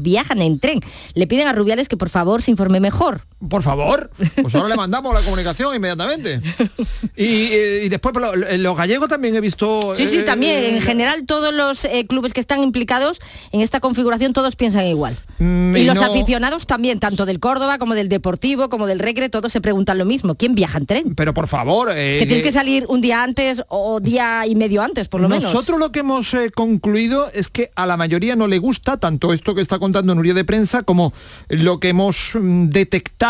viajan en tren. Le piden a Rubiales que por favor se informe mejor. Por favor, pues ahora le mandamos la comunicación inmediatamente. Y, eh, y después pero los gallegos también he visto... Sí, sí, eh, también. eh, En general, todos los eh, clubes que están implicados en esta configuración, todos piensan igual. Mm, y y los no- aficionados también, tanto del Córdoba como del Deportivo, como del Recre, todos se preguntan lo mismo. ¿Quién viaja en tren? Pero por favor... eh, Es que tienes que salir un día antes o día y medio antes, por lo menos. Nosotros lo que hemos eh, concluido es que a la mayoría no le gusta tanto esto que está contando Nuria de prensa como lo que hemos mm,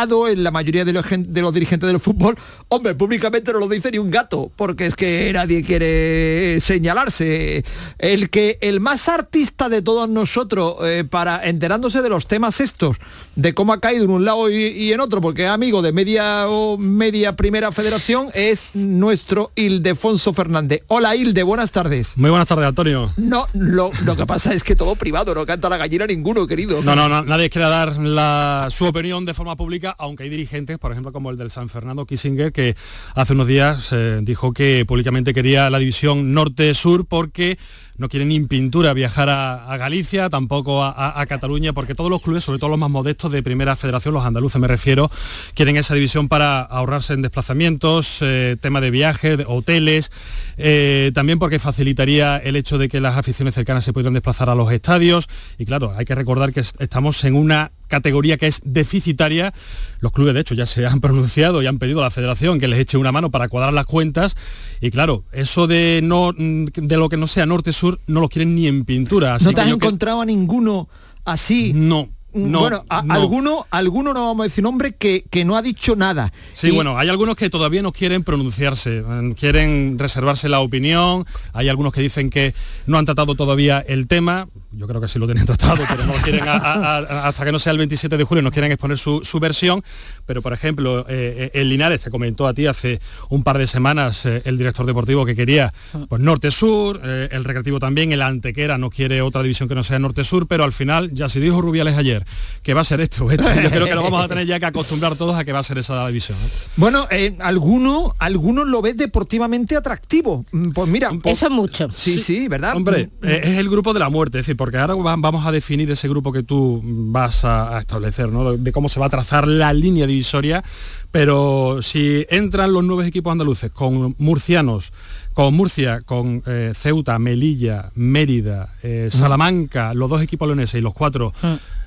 en la mayoría de los, de los dirigentes del fútbol. Hombre, públicamente no lo dice ni un gato, porque es que nadie quiere señalarse. El que el más artista de todos nosotros, eh, para enterándose de los temas estos, de cómo ha caído en un lado y, y en otro, porque es amigo de media o media primera federación, es nuestro Ildefonso Fernández. Hola Hilde, buenas tardes. Muy buenas tardes, Antonio. No, lo, lo que pasa es que todo privado, no canta la gallina ninguno, querido. No, no, no, nadie quiere dar la- su opinión de forma pública, aunque hay dirigentes, por ejemplo, como el del San Fernando Kissinger, que hace unos días eh, dijo que públicamente quería la división norte-sur porque no quiere ni pintura viajar a, Galicia, tampoco a, Cataluña, porque todos los clubes, sobre todo los más modestos de primera federación, los andaluces me refiero, quieren esa división para ahorrarse en desplazamientos, eh, tema de viajes, de hoteles, eh, también porque facilitaría el hecho de que las aficiones cercanas se pudieran desplazar a los estadios. Y claro, hay que recordar que est- estamos en una categoría que es deficitaria. Los clubes, de hecho, ya se han pronunciado y han pedido a la federación que les eche una mano para cuadrar las cuentas. Y claro, eso de no mm, de lo que no sea norte-sur no lo quieren ni en pintura. Así ¿No te has que- encontrado a ninguno así? No. No, bueno, a- no. alguno, alguno no vamos a decir nombre que, que no ha dicho nada. Sí, Y- bueno, hay algunos que todavía no quieren pronunciarse, quieren reservarse la opinión, hay algunos que dicen que no han tratado todavía el tema, yo creo que sí lo tienen tratado, pero no quieren a- hasta que no sea el 27 de julio, no quieren exponer su, su versión, pero por ejemplo, eh, eh, el Linares te comentó a ti hace un par de semanas eh, el director deportivo que quería pues norte-sur, eh, el recreativo también, el Antequera no quiere otra división que no sea norte-sur, pero al final, ya se dijo Rubiales ayer, que va a ser esto, esto, yo creo que lo vamos a tener ya que acostumbrar todos a que va a ser esa división. ¿eh? Bueno, eh, alguno, algunos lo ves deportivamente atractivo. Mm, Pues mira, pues- Eso mucho. sí, sí, ¿verdad? Hombre, Mm, eh, es el grupo de la muerte, es decir, porque ahora va- vamos a definir ese grupo que tú vas a, a establecer, ¿no? De, de cómo se va a trazar la línea divisoria, pero si entran los nueve equipos andaluces con murcianos, con Murcia, con eh, Ceuta, Melilla, Mérida, eh, Salamanca, los dos equipos leoneses y los cuatro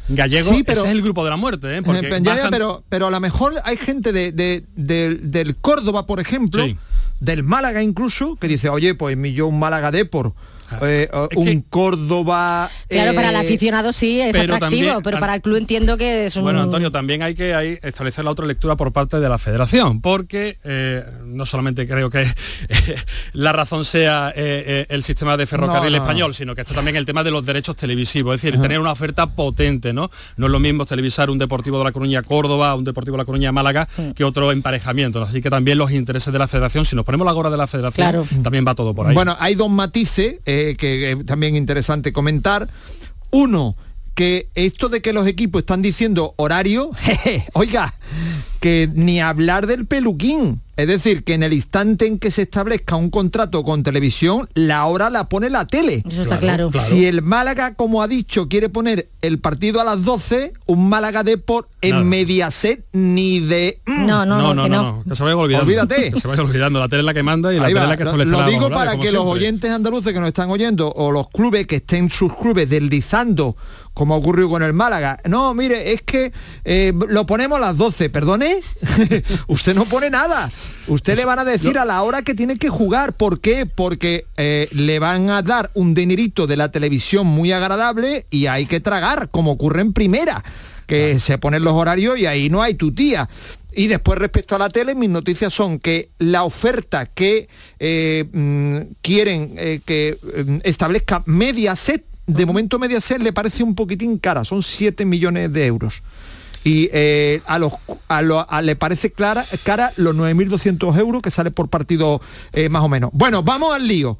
gallegos, Mm. Sí, pero- ese es el grupo de la muerte, ¿eh? Porque Eh, bajan- pero, pero a lo mejor hay gente de, de- del- del Córdoba, por ejemplo, Sí. del Málaga incluso, que dice, oye, pues mi yo un Málaga Depor, eh, Es un que- Córdoba... Claro, para el eh, aficionado sí es pero atractivo, también- pero para el club entiendo que es un... Bueno, Antonio, también hay que ahí establecer la otra lectura por parte de la federación, porque eh, no solamente creo que la razón sea eh, eh, el sistema de ferrocarril No, no, español, sino que está también el tema de los derechos televisivos, es decir, tener una oferta potente, ¿no? No es lo mismo televisar un Deportivo de la Coruña Córdoba, un Deportivo de la Coruña Málaga, que otro emparejamiento. Así que también los intereses de la federación, si nos ponemos la gorra de la federación, Claro. también va todo por ahí. Bueno, hay dos matices eh, que eh, también interesante comentar. Uno, que esto de que los equipos están diciendo horario, jeje, oiga, que ni hablar del peluquín. Es decir, que en el instante en que se establezca un contrato con televisión, la hora la pone la tele. Eso está claro. claro. Si el Málaga, como ha dicho, quiere poner el partido a las 12, un Málaga Deport en Nada. Mediaset ni de... mm, No, no, no, que no. que se vaya olvidando. Olvídate. Que se vaya olvidando. La tele es la que manda y la Ahí tele es la que establece Lo la digo para que los oyentes andaluces que nos están oyendo o los clubes que estén sus clubes deslizando como ocurrió con el Málaga. No, mire, es que eh, lo ponemos a las 12, perdone. Usted no pone nada. Usted le van a decir a la hora que tiene que jugar. ¿Por qué? Porque eh, le van a dar un dinerito de la televisión muy agradable y hay que tragar, como ocurre en primera que se ponen los horarios y ahí no hay tu tía. Y después respecto a la tele, mis noticias son que la oferta que eh, mm, quieren eh, que mm, establezca Mediaset, de momento Mediaset le parece un poquitín cara, son 7 millones de euros. Y eh, a los a a- le parece clara, cara los 9.200 euros que sale por partido eh, más o menos. Bueno, vamos al lío.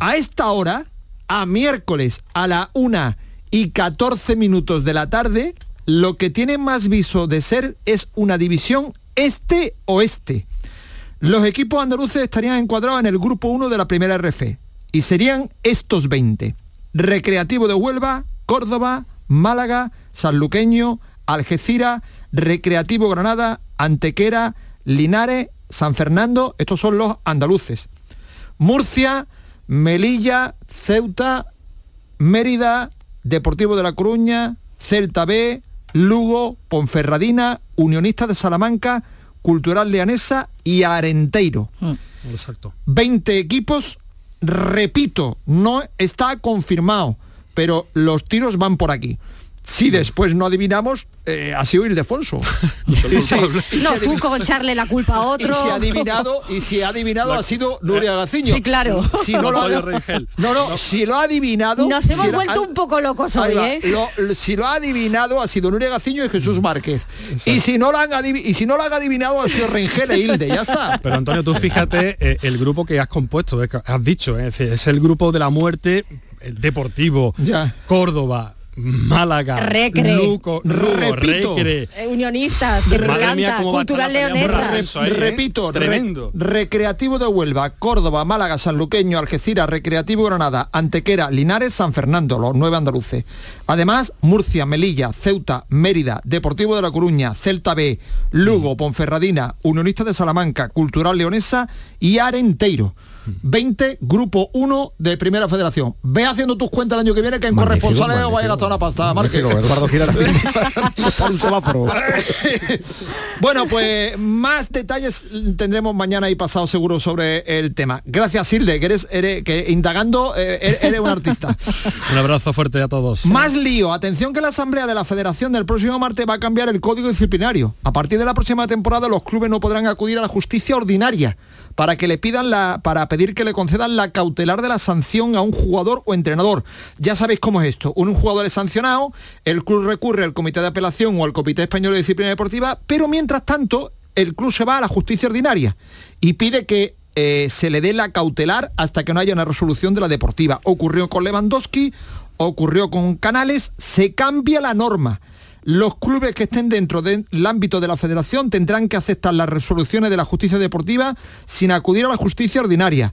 A esta hora, a miércoles a la 1 y 14 minutos de la tarde, lo que tiene más viso de ser es una división este-oeste. Los equipos andaluces estarían encuadrados en el grupo 1 de la primera RF y serían estos 20. Recreativo de Huelva, Córdoba, Málaga, Sanluqueño, Algeciras, Recreativo Granada, Antequera, Linares, San Fernando, estos son los andaluces. Murcia, Melilla, Ceuta, Mérida, Deportivo de La Coruña, Celta B, Lugo, Ponferradina, Unionista de Salamanca, Cultural Leanesa y Arenteiro. Mm. Exacto. 20 equipos, repito, no está confirmado, pero los tiros van por aquí si después no adivinamos, eh, ha sido Ildefonso. no, tú con echarle la culpa a otro. Y si ha adivinado, y si ha adivinado ha sido Nuria eh, Gaciño. Sí, claro. Si no, lo ha, no, no, si lo ha adivinado... Nos hemos vuelto un poco locos hoy, ¿eh? si lo ha adivinado ha sido Nuria Gaciño y Jesús Márquez. Y si, no lo han y si no lo han adivinado ha sido Rengel e Hilde, ya está. Pero Antonio, tú fíjate eh, el grupo que has compuesto, has dicho, es el grupo de la muerte deportivo, ya. Córdoba, Málaga, Recre, Luco, Repito, Recre. Eh, unionistas, que me Cultural Leonesa. ¿eh? Repito, tremendo. recreativo de Huelva, Córdoba, Málaga, Sanluqueño, Algeciras, Recreativo Granada, Antequera, Linares, San Fernando, los nueve andaluces. Además, Murcia, Melilla, Ceuta, Mérida, Deportivo de La Coruña, Celta B, Lugo, mm. Ponferradina, Unionistas de Salamanca, Cultural Leonesa y Arenteiro. 20, grupo 1 de Primera Federación. Ve haciendo tus cuentas el año que viene que en corresponsales vaya a gastar una pasta, bueno, pues más detalles tendremos mañana y pasado seguro sobre el tema. Gracias, Silde, que eres, que indagando eh, eres un artista. un abrazo fuerte a todos. Más lío. Atención que la Asamblea de la Federación del próximo martes va a cambiar el código disciplinario. A partir de la próxima temporada los clubes no podrán acudir a la justicia ordinaria para que le pidan la, para pedir que le concedan la cautelar de la sanción a un jugador o entrenador. Ya sabéis cómo es esto. Un jugador es sancionado, el club recurre al comité de apelación o al comité español de disciplina deportiva, pero mientras tanto el club se va a la justicia ordinaria y pide que eh, se le dé la cautelar hasta que no haya una resolución de la deportiva. Ocurrió con Lewandowski, ocurrió con Canales, se cambia la norma los clubes que estén dentro del ámbito de la federación tendrán que aceptar las resoluciones de la justicia deportiva sin acudir a la justicia ordinaria.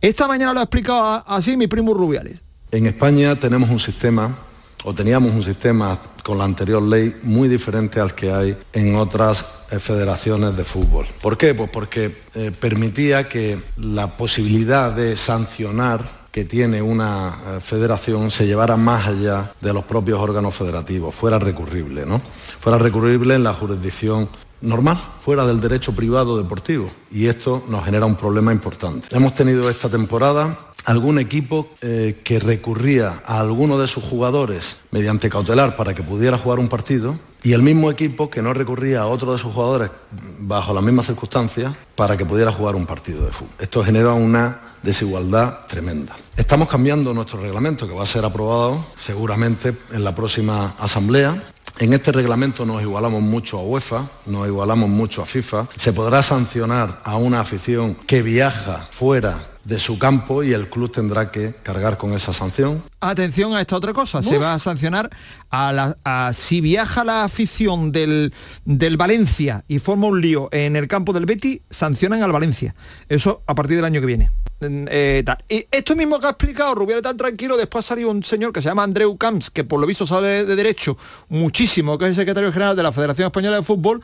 Esta mañana lo ha explicado así mi primo Rubiales. En España tenemos un sistema, o teníamos un sistema con la anterior ley muy diferente al que hay en otras eh, federaciones de fútbol. ¿Por qué? Pues porque eh, permitía que la posibilidad de sancionar que tiene una eh, federación se llevara más allá de los propios órganos federativos, fuera recurrible, ¿no? Fuera recurrible en la jurisdicción normal, fuera del derecho privado deportivo. Y esto nos genera un problema importante. Hemos tenido esta temporada algún equipo eh, que recurría a alguno de sus jugadores mediante cautelar para que pudiera jugar un partido y el mismo equipo que no recurría a otro de sus jugadores bajo las mismas circunstancias para que pudiera jugar un partido de fútbol. Esto genera una desigualdad tremenda. Estamos cambiando nuestro reglamento que va a ser aprobado seguramente en la próxima asamblea. En este reglamento nos igualamos mucho a UEFA, nos igualamos mucho a FIFA. Se podrá sancionar a una afición que viaja fuera de su campo y el club tendrá que cargar con esa sanción. Atención a esta otra cosa, se va a sancionar a, la, si viaja la afición del, del Valencia y forma un lío en el campo del Betty, sancionan al Valencia. Eso a partir del año que viene. Eh, y esto mismo que ha explicado Rubiales tan tranquilo, después salió un señor que se llama Andreu Camps, que por lo visto sabe de derecho muchísimo, que es el secretario general de la Federación Española de Fútbol,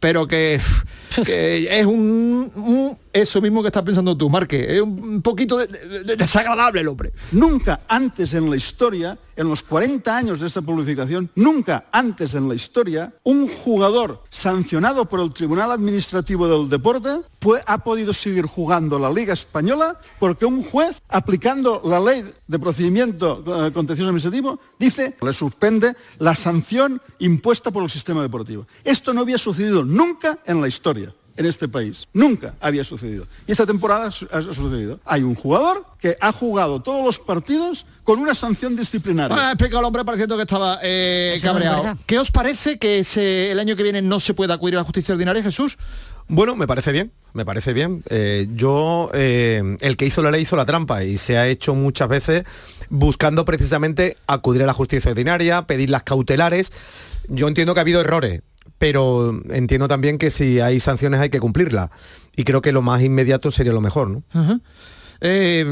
pero que, es un, eso mismo que estás pensando tú, Marque, es un poquito desagradable el hombre. Nunca antes en la historia en los 40 años de esta publicación, nunca antes en la historia, un jugador sancionado por el Tribunal Administrativo del Deporte ha podido seguir jugando la Liga Española porque un juez, aplicando la ley de procedimiento eh, contencioso administrativo, dice, le suspende la sanción impuesta por el sistema deportivo. Esto no había sucedido nunca en la historia en este país. Nunca había sucedido. Y esta temporada ha sucedido. Hay un jugador que ha jugado todos los partidos con una sanción disciplinaria. Ha explicado el hombre pareciendo que estaba eh, cabreado. ¿Qué os parece que el año que viene no se pueda acudir a la justicia ordinaria, Jesús? Bueno, me parece bien, me parece bien. Eh, yo, eh, el que hizo la ley hizo la trampa y se ha hecho muchas veces buscando precisamente acudir a la justicia ordinaria, pedir las cautelares. Yo entiendo que ha habido errores, pero entiendo también que si hay sanciones hay que cumplirlas. Y creo que lo más inmediato sería lo mejor, ¿no? Eh,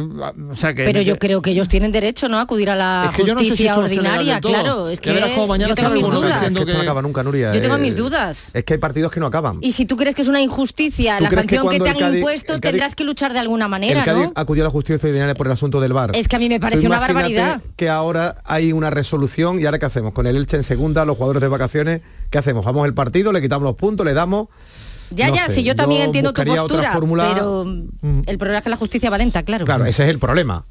o sea que, Pero yo creo que ellos tienen derecho, ¿no? A acudir a la Es que yo no sé si justicia ordinaria, claro. Es que yo tengo sale mis uno dudas. diciendo Es que esto no que- acaba nunca, Nuria. Yo tengo Eh, mis dudas. Es que hay partidos que no acaban. Y si tú crees que es una injusticia ¿Tú la que sanción que, te han Cádiz- impuesto, Cádiz- tendrás que luchar de alguna manera, el Cádiz ¿no? acudió a la justicia ordinaria por el asunto del bar. Es que a mí me parece una barbaridad. Que ahora hay una resolución y ahora qué hacemos con el Elche en segunda, los jugadores de vacaciones, ¿qué hacemos? Vamos el partido, le quitamos los puntos, le damos. Ya, No ya, sé, si yo también yo entiendo tu postura, fórmula. pero el problema es que la justicia va lenta, claro. Claro, ese es el problema.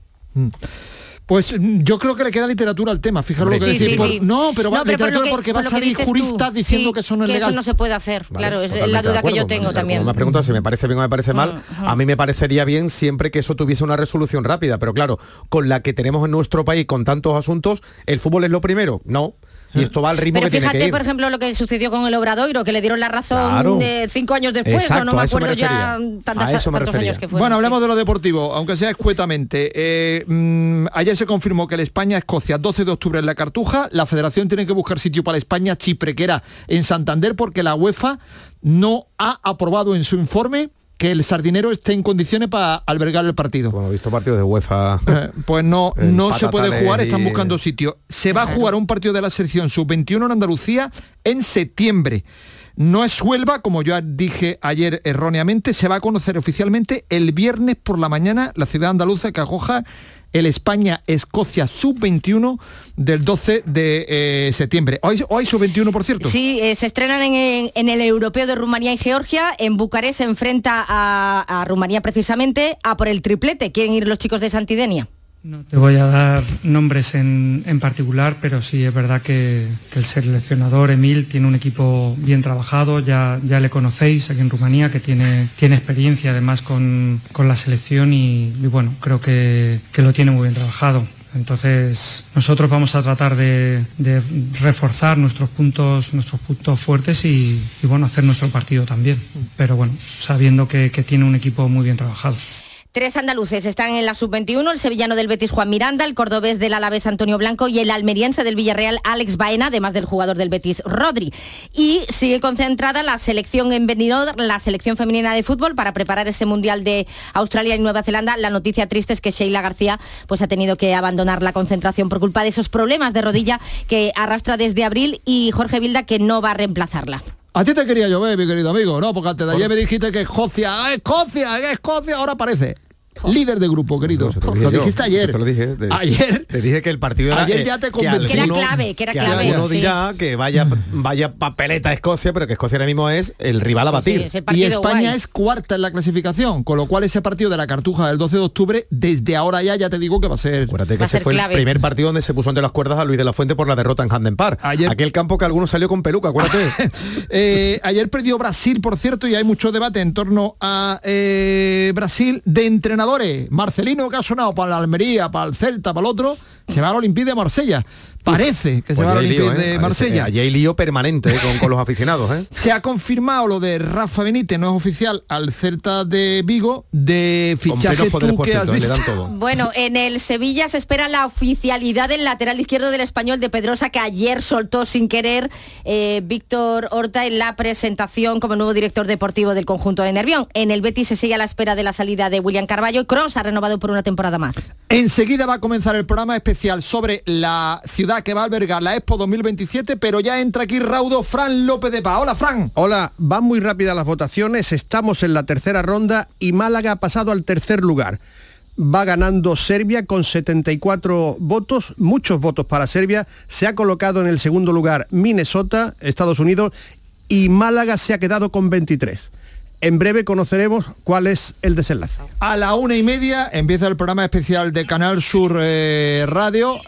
Pues mm, yo creo que le queda literatura al tema, fijaros lo que Sí, decís. sí, por- sí. No, pero va No, pero literatura que- porque va a salir tú, juristas diciendo sí, que eso no es que legal. eso no se puede hacer, Vale, claro, es la duda que yo tengo Como- también. Como me si me parece bien o me parece mal, a mí me parecería bien siempre que eso tuviese una resolución rápida, pero claro, con la que tenemos en nuestro país con tantos asuntos, ¿el fútbol es lo primero? No. Y esto va al ritmo Pero que tiene que fíjate, ir. por ejemplo, lo que sucedió con el Obradoiro, que le dieron la razón Claro. cinco años después, Exacto, o no me acuerdo ya tantas- tantos refería. años que fueron. Bueno, sí. hablemos de lo deportivo, aunque sea escuetamente. Eh, mm, ayer se confirmó que el España-Escocia 12 de octubre en la Cartuja. La federación tiene que buscar sitio para España-Chipre, que era en Santander, porque la UEFA no ha aprobado en su informe que el sardinero esté en condiciones para albergar el partido. Bueno, he visto partidos de UEFA. Eh, Pues no, En no se puede jugar, están buscando sitio. Se va a jugar un partido de la selección sub-21 en Andalucía en septiembre. No es Huelva, como yo dije ayer erróneamente, se va a conocer oficialmente el viernes por la mañana la ciudad andaluza que acoja el España-Escocia sub-21 del 12 de eh, septiembre. ¿Hoy, hoy sub-21, por cierto? Sí, eh, se estrenan en, en- en el Europeo de Rumanía y Georgia. En Bucarest se enfrenta a, a Rumanía precisamente a por el triplete. Quieren ir los chicos de Santidenia. No te voy a dar nombres en, en particular, pero sí es verdad que, el seleccionador Emil tiene un equipo bien trabajado, ya, ya le conocéis aquí en Rumanía, que tiene, tiene experiencia además con, con la selección y, bueno, creo que, que lo tiene muy bien trabajado. Entonces nosotros vamos a tratar de, reforzar nuestros puntos, nuestros puntos fuertes y, bueno, hacer nuestro partido también. Pero bueno, sabiendo que tiene un equipo muy bien trabajado. Tres andaluces están en la sub-21, el sevillano del Betis Juan Miranda, el cordobés del Alavés Antonio Blanco y el almeriense del Villarreal Alex Baena, además del jugador del Betis Rodri. Y sigue concentrada la selección en Benidorm, la selección femenina de fútbol para preparar ese mundial de Australia y Nueva Zelanda. La noticia triste es que Sheila García pues ha tenido que abandonar la concentración por culpa de esos problemas de rodilla que arrastra desde abril y Jorge Vilda que no va a reemplazarla. A ti te quería llover, mi querido amigo, ¿no? Porque antes de ayer me dijiste que Escocia, ¡ah, Escocia, Escocia, ahora aparece. Líder de grupo, querido. Te lo dijiste ayer. te lo dije. Te- ayer. Te dije que el partido era... Ayer ya te convencí. Que era clave, que era clave, alguno sí. dirá que vaya, vaya papeleta a Escocia, pero que Escocia ahora mismo es el rival a batir. Sí, es el Y España guay. es cuarta en la clasificación, con lo cual ese partido de la Cartuja del 12 de octubre, desde ahora ya, ya te digo que va a ser... Acuérdate que ese fue clave. el primer partido donde se puso entre las cuerdas a Luis de la Fuente por la derrota en Handen Park. Ayer- Aquel campo que algunos salió con peluca, acuérdate. Eh, ayer perdió Brasil, por cierto, y hay mucho debate en torno a eh, Brasil de Marcelino, que ha sonado para la Almería, para el Celta, para el otro, se va al Olympique de Marsella. Parece que se Pues va lío, Olympique ¿eh? de Marsella. Allí hay lío permanente ¿eh? con, con los aficionados. ¿eh? Se ha confirmado lo de Rafa Benítez, no es oficial, al Celta de Vigo, de fichaje tú que has cierto, ¿eh? visto. todo. Bueno, en el Sevilla se espera la oficialidad del lateral izquierdo del español de Pedrosa que ayer soltó sin querer eh, Víctor Horta en la presentación como nuevo director deportivo del conjunto de Nervión. En el Betis se sigue a la espera de la salida de William Carballo y Cross ha renovado por una temporada más. Enseguida va a comenzar el programa especial sobre la ciudad que va a albergar la Expo 2027, pero ya entra aquí Raudo Fran López de Pa. Hola, Fran. Hola, van muy rápidas las votaciones, estamos en la tercera ronda y Málaga ha pasado al tercer lugar. Va ganando Serbia con 74 votos, muchos votos para Serbia. Se ha colocado en el segundo lugar Minnesota, Estados Unidos, y Málaga se ha quedado con 23. En breve conoceremos cuál es el desenlace. A la una y media empieza el programa especial de Canal Sur eh, Radio.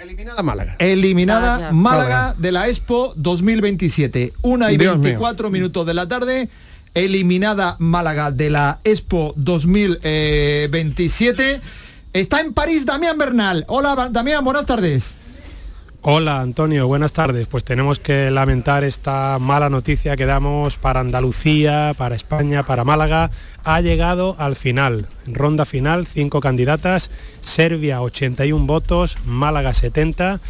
Eliminada Málaga. Eliminada. Málaga de la Expo 2027. Una y Dios mío. 24 minutos de la tarde. Eliminada Málaga de la Expo 2027. Está en París Damián Bernal. Hola Damián, buenas tardes. Hola Antonio, buenas tardes. Pues tenemos que lamentar esta mala noticia que damos para Andalucía, para España, para Málaga. Ha llegado al final, ronda final, cinco candidatas, Serbia 81 votos, Málaga 70.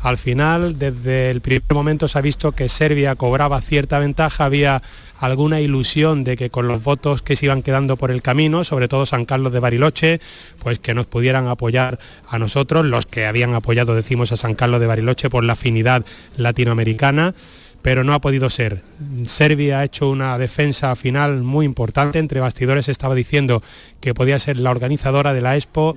Al final, desde el primer momento se ha visto que Serbia cobraba cierta ventaja, había alguna ilusión de que con los votos que se iban quedando por el camino, sobre todo San Carlos de Bariloche, pues que nos pudieran apoyar a nosotros, los que habían apoyado, decimos, a San Carlos de Bariloche por la afinidad latinoamericana pero no ha podido ser. Serbia ha hecho una defensa final muy importante. Entre bastidores estaba diciendo que podía ser la organizadora de la Expo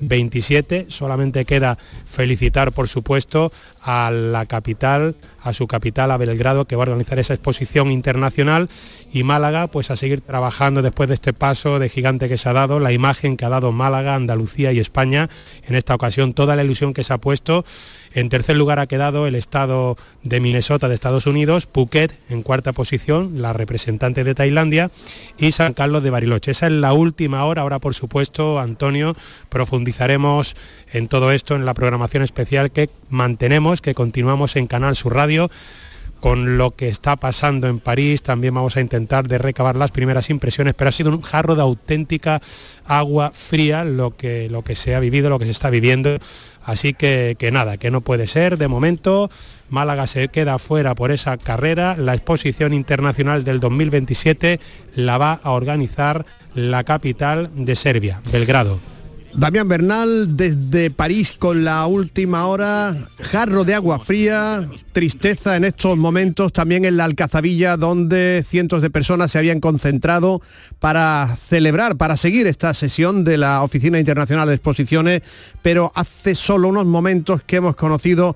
2027. Solamente queda felicitar, por supuesto, a la capital, a su capital, a Belgrado, que va a organizar esa exposición internacional y Málaga, pues a seguir trabajando después de este paso de gigante que se ha dado, la imagen que ha dado Málaga, Andalucía y España, en esta ocasión toda la ilusión que se ha puesto. En tercer lugar ha quedado el estado de Minnesota de Estados Unidos, Phuket en cuarta posición, la representante de Tailandia y San Carlos de Bariloche. Esa es la última hora, ahora por supuesto, Antonio, profundizaremos en todo esto en la programación especial que mantenemos, que continuamos en Canal Sur Radio con lo que está pasando en París. También vamos a intentar de recabar las primeras impresiones, pero ha sido un jarro de auténtica agua fría lo que, lo que se ha vivido, lo que se está viviendo. Así que, que nada, que no puede ser. De momento, Málaga se queda fuera por esa carrera. La exposición internacional del 2027 la va a organizar la capital de Serbia, Belgrado. Damián Bernal desde París con la última hora, jarro de agua fría, tristeza en estos momentos también en la Alcazabilla donde cientos de personas se habían concentrado para celebrar, para seguir esta sesión de la Oficina Internacional de Exposiciones, pero hace solo unos momentos que hemos conocido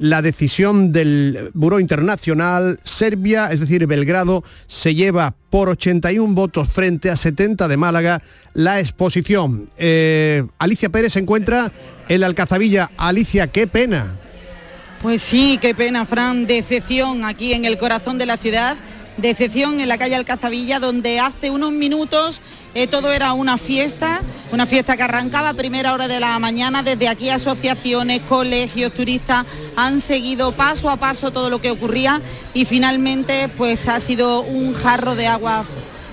la decisión del Buró Internacional, Serbia, es decir, Belgrado, se lleva por 81 votos frente a 70 de Málaga la exposición. Eh, Alicia Pérez se encuentra en la Alcazabilla. Alicia, qué pena. Pues sí, qué pena, Fran, decepción aquí en el corazón de la ciudad de excepción en la calle Alcazabilla, donde hace unos minutos eh, todo era una fiesta, una fiesta que arrancaba a primera hora de la mañana. Desde aquí asociaciones, colegios, turistas han seguido paso a paso todo lo que ocurría y finalmente pues ha sido un jarro de agua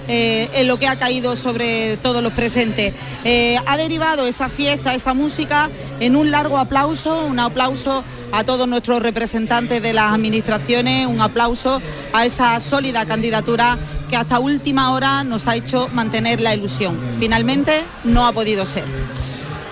eh, en lo que ha caído sobre todos los presentes. Eh, ha derivado esa fiesta, esa música, en un largo aplauso, un aplauso a todos nuestros representantes de las administraciones, un aplauso a esa sólida candidatura que hasta última hora nos ha hecho mantener la ilusión. Finalmente no ha podido ser.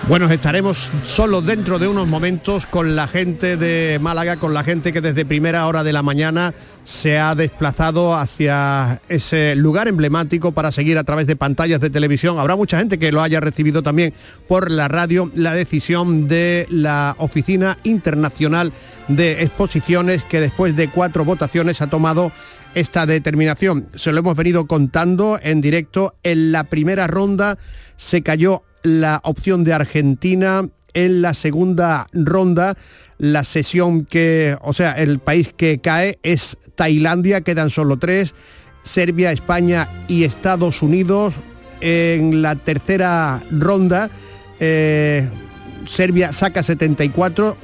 Bueno, estaremos solo dentro de unos momentos con la gente de Málaga, con la gente que desde primera hora de la mañana se ha desplazado hacia ese lugar emblemático para seguir a través de pantallas de televisión. Habrá mucha gente que lo haya recibido también por la radio la decisión de la Oficina Internacional de Exposiciones que después de cuatro votaciones ha tomado esta determinación. Se lo hemos venido contando en directo. En la primera ronda se cayó la opción de Argentina en la segunda ronda. La sesión que, o sea, el país que cae es Tailandia, quedan solo tres, Serbia, España y Estados Unidos. En la tercera ronda, eh, Serbia saca 74,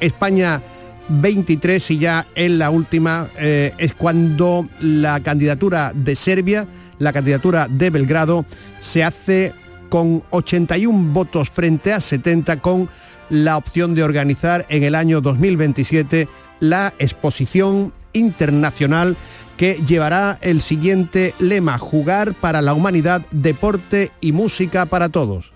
España 23 y ya en la última eh, es cuando la candidatura de Serbia, la candidatura de Belgrado, se hace con 81 votos frente a 70 con la opción de organizar en el año 2027 la exposición internacional que llevará el siguiente lema, jugar para la humanidad, deporte y música para todos.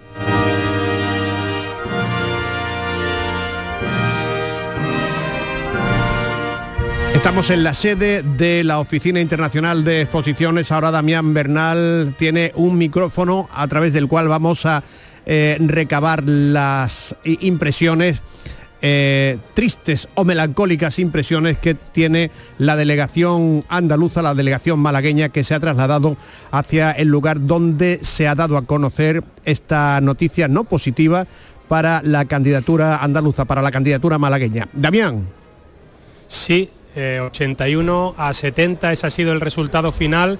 Estamos en la sede de la Oficina Internacional de Exposiciones. Ahora Damián Bernal tiene un micrófono a través del cual vamos a eh, recabar las impresiones eh, tristes o melancólicas impresiones que tiene la delegación andaluza, la delegación malagueña que se ha trasladado hacia el lugar donde se ha dado a conocer esta noticia no positiva para la candidatura andaluza, para la candidatura malagueña. Damián. Sí, 81 eh, a 70, ese ha sido el resultado final.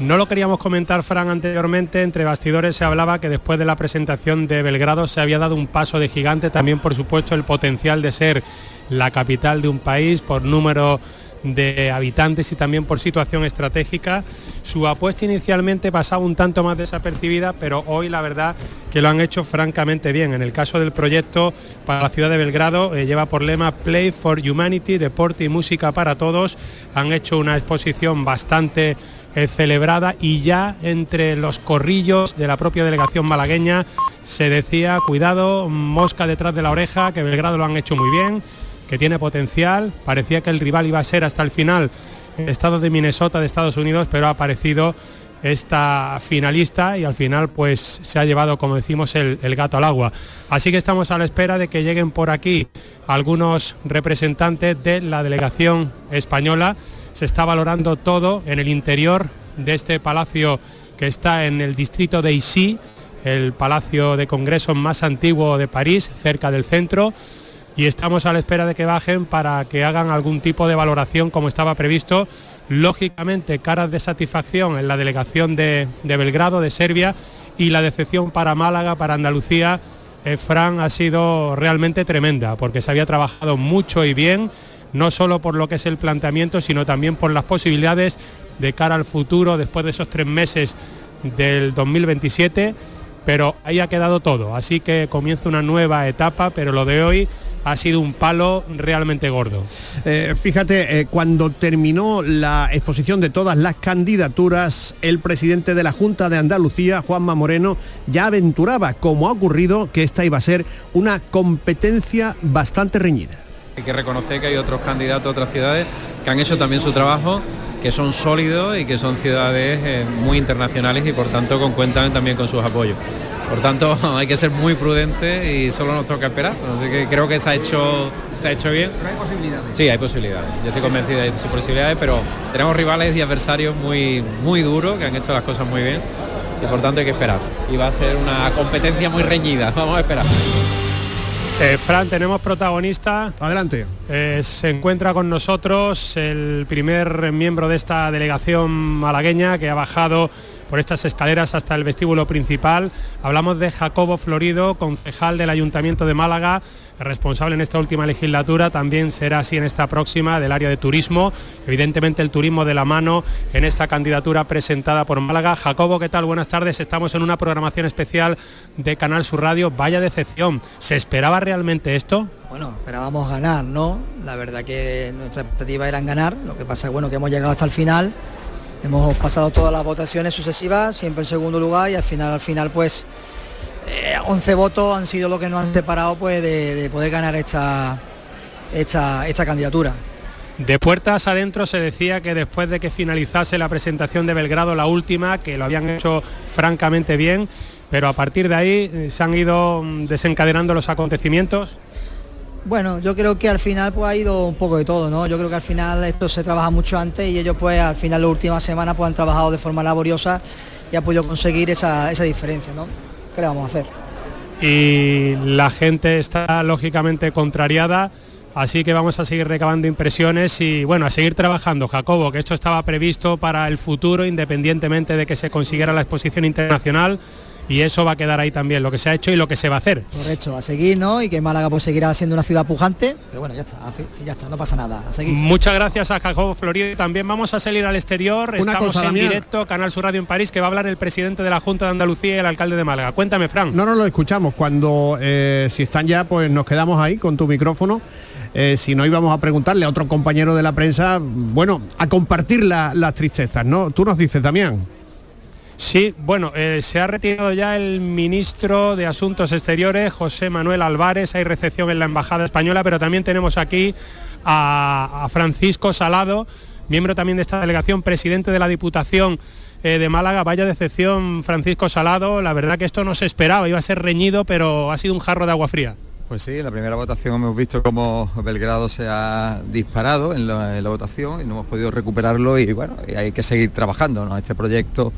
No lo queríamos comentar, Fran, anteriormente, entre bastidores se hablaba que después de la presentación de Belgrado se había dado un paso de gigante, también por supuesto el potencial de ser la capital de un país por número de habitantes y también por situación estratégica. Su apuesta inicialmente pasaba un tanto más desapercibida, pero hoy la verdad que lo han hecho francamente bien. En el caso del proyecto para la ciudad de Belgrado eh, lleva por lema Play for Humanity, deporte y música para todos. Han hecho una exposición bastante eh, celebrada y ya entre los corrillos de la propia delegación malagueña se decía, cuidado, mosca detrás de la oreja, que Belgrado lo han hecho muy bien que tiene potencial. Parecía que el rival iba a ser hasta el final el estado de Minnesota de Estados Unidos, pero ha aparecido esta finalista y al final pues se ha llevado, como decimos, el, el, gato al agua. Así que estamos a la espera de que lleguen por aquí algunos representantes de la delegación española. Se está valorando todo en el interior de este palacio que está en el distrito de Issy, el palacio de congresos más antiguo de París, cerca del centro y estamos a la espera de que bajen para que hagan algún tipo de valoración como estaba previsto. Lógicamente, caras de satisfacción en la delegación de, de Belgrado, de Serbia, y la decepción para Málaga, para Andalucía, eh, Fran, ha sido realmente tremenda, porque se había trabajado mucho y bien, no solo por lo que es el planteamiento, sino también por las posibilidades de cara al futuro después de esos tres meses del 2027 pero ahí ha quedado todo, así que comienza una nueva etapa, pero lo de hoy ha sido un palo realmente gordo. Eh, fíjate, eh, cuando terminó la exposición de todas las candidaturas, el presidente de la Junta de Andalucía, Juanma Moreno, ya aventuraba, como ha ocurrido, que esta iba a ser una competencia bastante reñida. Hay que reconocer que hay otros candidatos a otras ciudades que han hecho también su trabajo que son sólidos y que son ciudades eh, muy internacionales y por tanto cuentan también con sus apoyos. Por tanto hay que ser muy prudente y solo nos toca esperar. Así que creo que se ha hecho, se ha hecho bien. Pero hay posibilidades. Sí, hay posibilidades. Yo estoy convencido de sus posibilidades, pero tenemos rivales y adversarios muy, muy duros que han hecho las cosas muy bien y por tanto hay que esperar. Y va a ser una competencia muy reñida. Vamos a esperar. Eh, Fran, tenemos protagonista. Adelante. Eh, se encuentra con nosotros el primer miembro de esta delegación malagueña que ha bajado por estas escaleras hasta el vestíbulo principal. Hablamos de Jacobo Florido, concejal del Ayuntamiento de Málaga, responsable en esta última legislatura, también será así en esta próxima del área de turismo. Evidentemente el turismo de la mano en esta candidatura presentada por Málaga. Jacobo, ¿qué tal? Buenas tardes. Estamos en una programación especial de Canal Sur Radio. Vaya decepción. ¿Se esperaba realmente esto? Bueno, esperábamos ganar, ¿no? La verdad que nuestra expectativa era ganar, lo que pasa es bueno que hemos llegado hasta el final, hemos pasado todas las votaciones sucesivas, siempre en segundo lugar y al final, al final pues eh, 11 votos han sido lo que nos han separado pues de, de poder ganar esta, esta, esta candidatura. De puertas adentro se decía que después de que finalizase la presentación de Belgrado, la última, que lo habían hecho francamente bien, pero a partir de ahí eh, se han ido mm, desencadenando los acontecimientos. Bueno, yo creo que al final pues ha ido un poco de todo, ¿no? Yo creo que al final esto se trabaja mucho antes y ellos pues al final las últimas semanas pues han trabajado de forma laboriosa y han podido conseguir esa, esa diferencia, ¿no? ¿Qué le vamos a hacer? Y la gente está lógicamente contrariada, así que vamos a seguir recabando impresiones y bueno, a seguir trabajando, Jacobo, que esto estaba previsto para el futuro, independientemente de que se consiguiera la exposición internacional y eso va a quedar ahí también, lo que se ha hecho y lo que se va a hacer. Correcto, a seguir, ¿no? Y que Málaga pues seguirá siendo una ciudad pujante, pero bueno, ya está, ya está, no pasa nada, a seguir. Muchas gracias a Jacobo Florido. También vamos a salir al exterior, Una estamos cosa, en Damián. directo, Canal Sur Radio en París, que va a hablar el presidente de la Junta de Andalucía y el alcalde de Málaga. Cuéntame, Fran. No nos lo escuchamos. Cuando, eh, si están ya, pues nos quedamos ahí con tu micrófono. Eh, si no íbamos a preguntarle a otro compañero de la prensa, bueno, a compartir la- las tristezas, ¿no? Tú nos dices, Damián. Sí, bueno, eh, se ha retirado ya el ministro de Asuntos Exteriores, José Manuel Álvarez. Hay recepción en la Embajada Española, pero también tenemos aquí a, Francisco Salado, miembro también de esta delegación, presidente de la Diputación eh, de Málaga. Vaya decepción, Francisco Salado. La verdad que esto no se esperaba, iba a ser reñido, pero ha sido un jarro de agua fría. Pues sí, en la primera votación hemos visto cómo Belgrado se ha disparado en la, votación y no hemos podido recuperarlo y bueno, hay que seguir trabajando, ¿no? Este proyecto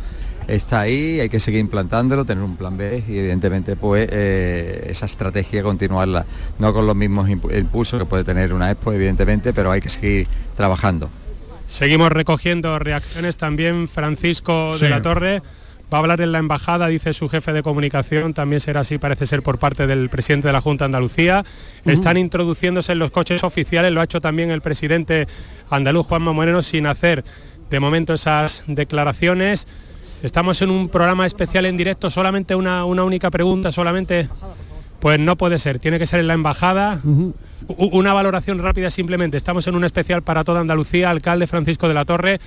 está ahí, hay que seguir implantándolo, tener un plan B y evidentemente pues eh, esa estrategia continuarla, no con los mismos impu- impulsos que puede tener una Expo evidentemente, pero hay que seguir trabajando. Seguimos recogiendo reacciones también, Francisco Sí. de la Torre. va a hablar en la embajada, dice su jefe de comunicación, también será así, parece ser por parte del presidente de la Junta de Andalucía. Están introduciéndose en los coches oficiales, lo ha hecho también el presidente andaluz Juanma Moreno sin hacer de momento esas declaraciones. Estamos en un programa especial en directo, solamente una, una única pregunta, solamente pues no puede ser, tiene que ser en la embajada. Una valoración rápida simplemente. Estamos en un especial para toda Andalucía, alcalde Francisco de la Torre.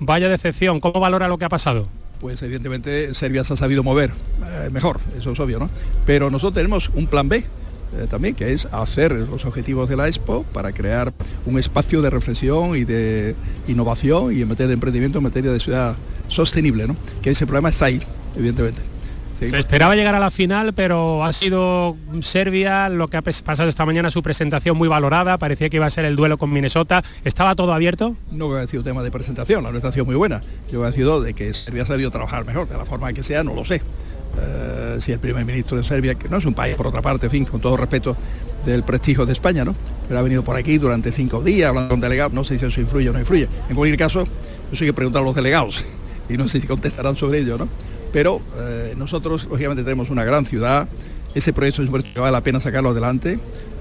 Vaya decepción, ¿cómo valora lo que ha pasado? Pues evidentemente Serbia se ha sabido mover eh, mejor, eso es obvio, ¿no? Pero nosotros tenemos un plan B eh, también, que es hacer los objetivos de la Expo para crear un espacio de reflexión y de innovación y en materia de emprendimiento, en materia de ciudad sostenible, ¿no? Que ese problema está ahí, evidentemente. Se esperaba llegar a la final, pero ha sido Serbia lo que ha pasado esta mañana su presentación muy valorada, parecía que iba a ser el duelo con Minnesota. ¿Estaba todo abierto? No ha sido tema de presentación, la nuestra ha sido muy buena. Yo he sido de que Serbia ha sabido trabajar mejor, de la forma que sea, no lo sé. Eh, si el primer ministro de Serbia, que no es un país, por otra parte, en fin, con todo respeto del prestigio de España, ¿no? Pero ha venido por aquí durante cinco días hablando con delegados, no sé si eso influye o no influye. En cualquier caso, eso hay que preguntar a los delegados y no sé si contestarán sobre ello, ¿no? Pero eh, nosotros, lógicamente, tenemos una gran ciudad, ese proyecto proyecto que vale la pena sacarlo adelante,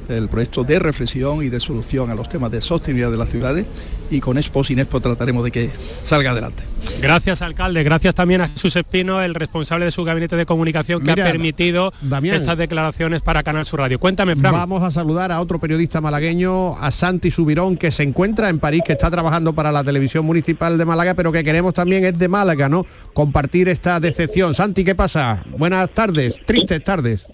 el proyecto de reflexión y de solución a los temas de sostenibilidad de las ciudades y con Expo sin Expo trataremos de que salga adelante. Gracias, alcalde. Gracias también a Jesús Espino, el responsable de su gabinete de comunicación, que Mira, ha permitido Damián. estas declaraciones para Canal Sur Radio. Cuéntame, Fran. Vamos a saludar a otro periodista malagueño, a Santi Subirón, que se encuentra en París, que está trabajando para la televisión municipal de Málaga, pero que queremos también es de Málaga, ¿no? Compartir esta decepción. Santi, ¿qué pasa? Buenas tardes, tristes tardes.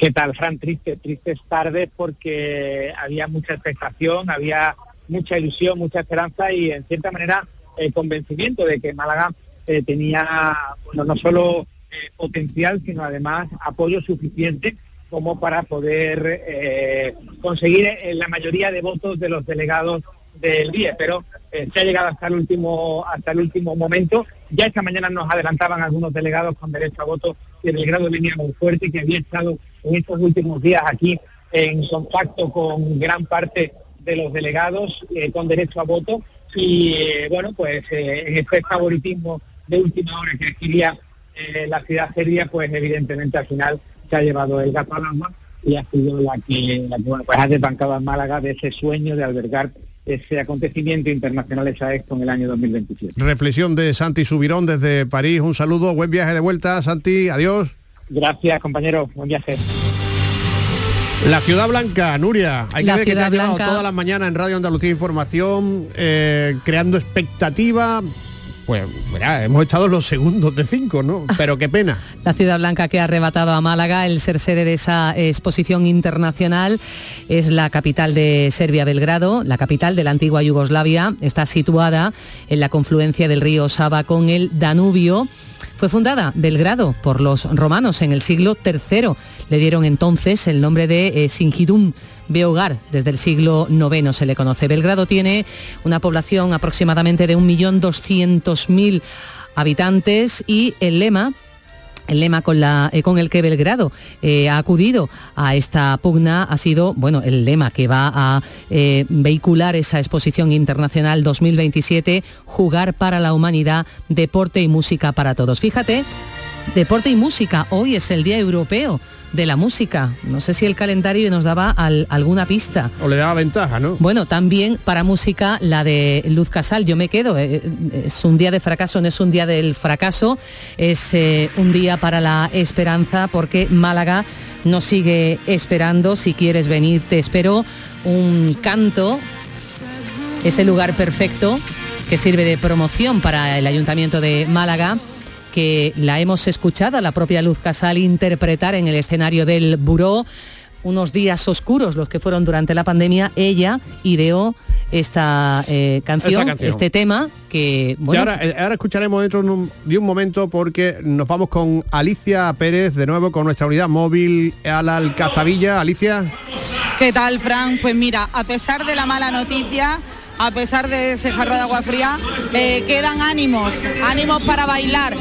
¿Qué tal, Fran? Triste, tristes tardes porque había mucha expectación, había mucha ilusión, mucha esperanza y en cierta manera eh, convencimiento de que Málaga eh, tenía no solo eh, potencial, sino además apoyo suficiente como para poder eh, conseguir la mayoría de votos de los delegados del BIE, pero se ha llegado hasta el último hasta el último momento. Ya esta mañana nos adelantaban algunos delegados con derecho a voto que Belgrado venía muy fuerte y que había estado en estos últimos días aquí en contacto con gran parte de los delegados eh, con derecho a voto y eh, bueno pues eh, en este favoritismo de última hora que adquiría eh, la ciudad serbia pues evidentemente al final se ha llevado el gato al agua y ha sido la que, pues ha desbancado a Málaga de ese sueño de albergar ese acontecimiento internacional esa Expo en el año 2027. Reflexión de Santi Subirón desde París. Un saludo, buen viaje de vuelta, Santi. Adiós. Gracias compañero, buen viaje. La Ciudad Blanca, Nuria, hay que La ver que te has llevado todas las mañanas en Radio Andalucía Información, eh, creando expectativa. Pues, mira, hemos estado los segundos de cinco, ¿no? Pero qué pena. La ciudad blanca que ha arrebatado a Málaga el ser sede de esa exposición internacional es la capital de Serbia, Belgrado, la capital de la antigua Yugoslavia. Está situada en la confluencia del río Sava con el Danubio. Fue fundada Belgrado por los romanos en el siglo III. Le dieron entonces el nombre de eh, Singidum Beogar. Desde el siglo IX se le conoce. Belgrado tiene una población aproximadamente de 1.200.000 habitantes y el lema el lema eh, con el que Belgrado eh, ha acudido a esta pugna ha sido, bueno, el lema que va a eh, vehicular esa exposición internacional 2027, jugar para la humanidad, deporte y música para todos. Fíjate, deporte y música, hoy es el Día Europeo de la Música. No sé si el calendario nos daba al- alguna pista. O le daba ventaja, ¿no? Bueno, también para música la de Luz Casal, yo me quedo. eh, eh, Es un día de fracaso, no es un día del fracaso, es eh, un día para la esperanza porque Málaga nos sigue esperando. Si quieres venir, te espero. Un canto, ese lugar perfecto que sirve de promoción para el Ayuntamiento de Málaga que la hemos escuchado a la propia Luz Casal interpretar en el escenario del Buró unos días oscuros, los que fueron durante la pandemia, ella ideó esta, eh, canción, Esta canción. este tema, que bueno, ahora, eh, ahora escucharemos dentro de un, de un momento porque nos vamos con Alicia Pérez de nuevo con nuestra unidad móvil a la Alcazabilla. Alicia. ¿Qué tal, Fran? Pues mira, a pesar de la mala noticia, a pesar de ese jarro de agua fría, eh, quedan ánimos, ánimos para bailar.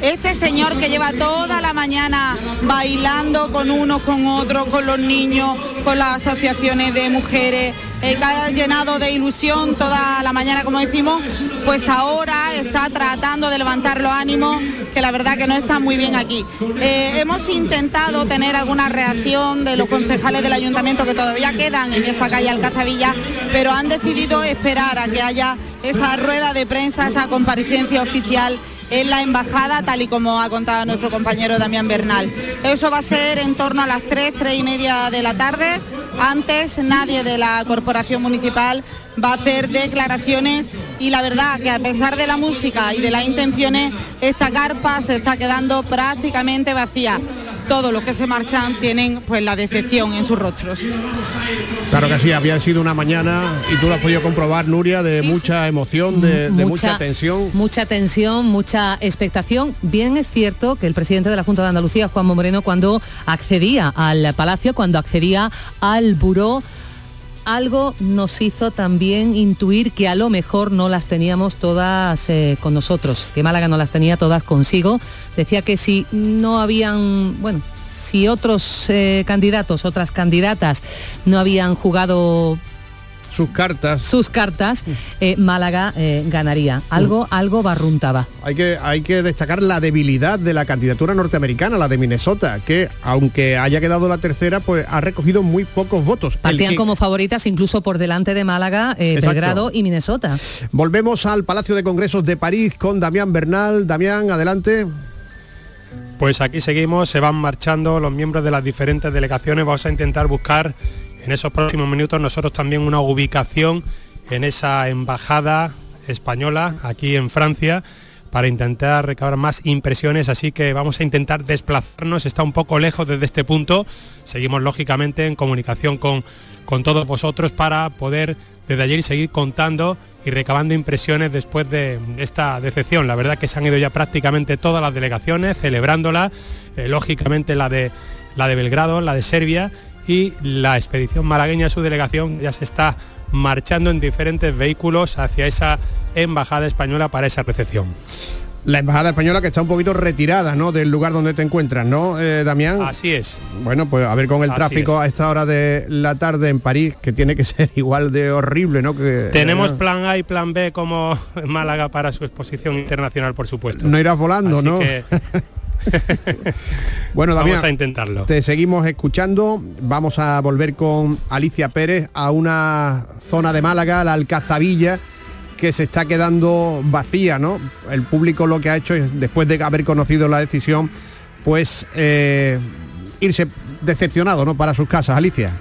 Este señor que lleva toda la mañana bailando con unos, con otros, con los niños, con las asociaciones de mujeres, eh, que ha llenado de ilusión toda la mañana, como decimos, pues ahora está tratando de levantar los ánimos, que la verdad que no está muy bien aquí. Eh, hemos intentado tener alguna reacción de los concejales del ayuntamiento que todavía quedan en esta calle Alcazavilla, pero han decidido esperar a que haya esa rueda de prensa, esa comparecencia oficial en la embajada, tal y como ha contado nuestro compañero Damián Bernal. Eso va a ser en torno a las 3, 3 y media de la tarde. Antes nadie de la corporación municipal va a hacer declaraciones y la verdad que a pesar de la música y de las intenciones, esta carpa se está quedando prácticamente vacía todos los que se marchan tienen pues la decepción en sus rostros. Claro que sí, había sido una mañana y tú lo has podido comprobar, Nuria, de mucha emoción, de, de mucha, tensión. Mucha tensión, mucha expectación. Bien es cierto que el presidente de la Junta de Andalucía, Juan Moreno, cuando accedía al Palacio, cuando accedía al buró, algo nos hizo también intuir que a lo mejor no las teníamos todas eh, con nosotros, que Málaga no las tenía todas consigo. Decía que si no habían, bueno, si otros eh, candidatos, otras candidatas no habían jugado sus cartas. Sus cartas, eh, Málaga eh, ganaría. Algo, algo barruntaba. Hay que, hay que destacar la debilidad de la candidatura norteamericana, la de Minnesota, que aunque haya quedado la tercera, pues ha recogido muy pocos votos. Partían como favoritas incluso por delante de Málaga, eh, Belgrado y Minnesota. Volvemos al Palacio de Congresos de París con Damián Bernal. Damián, adelante. Pues aquí seguimos, se van marchando los miembros de las diferentes delegaciones, vamos a intentar buscar en esos próximos minutos nosotros también una ubicación en esa embajada española aquí en Francia para intentar recabar más impresiones, así que vamos a intentar desplazarnos, está un poco lejos desde este punto, seguimos lógicamente en comunicación con, con todos vosotros para poder desde ayer seguir contando y recabando impresiones después de esta decepción. La verdad que se han ido ya prácticamente todas las delegaciones celebrándola, eh, lógicamente la de, la de Belgrado, la de Serbia y la expedición malagueña, su delegación, ya se está marchando en diferentes vehículos hacia esa embajada española para esa recepción. La embajada española que está un poquito retirada, ¿no? Del lugar donde te encuentras, ¿no, eh, Damián? Así es. Bueno, pues a ver con el Así tráfico es. a esta hora de la tarde en París, que tiene que ser igual de horrible, ¿no? Que, Tenemos eh, plan A y plan B como en Málaga para su exposición internacional, por supuesto. No irás volando, Así ¿no? que Bueno, Damián, Vamos a intentarlo. Te seguimos escuchando. Vamos a volver con Alicia Pérez a una zona de Málaga, la Alcazabilla, que se está quedando vacía, ¿no? El público lo que ha hecho es, después de haber conocido la decisión, pues eh, irse decepcionado, ¿no? Para sus casas, Alicia.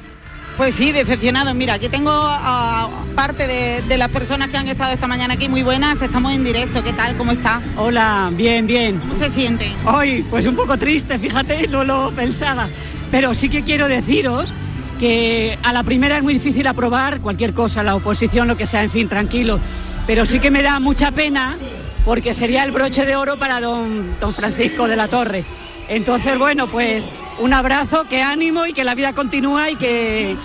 Pues sí, decepcionado. Mira, aquí tengo a parte de, de las personas que han estado esta mañana aquí, muy buenas, estamos en directo. ¿Qué tal? ¿Cómo está? Hola, bien, bien. ¿Cómo se sienten? Hoy, pues un poco triste, fíjate, no lo pensaba. Pero sí que quiero deciros que a la primera es muy difícil aprobar cualquier cosa, la oposición, lo que sea, en fin, tranquilo. Pero sí que me da mucha pena porque sería el broche de oro para don, don Francisco de la Torre. Entonces, bueno, pues un abrazo, que ánimo y que la vida continúa y que,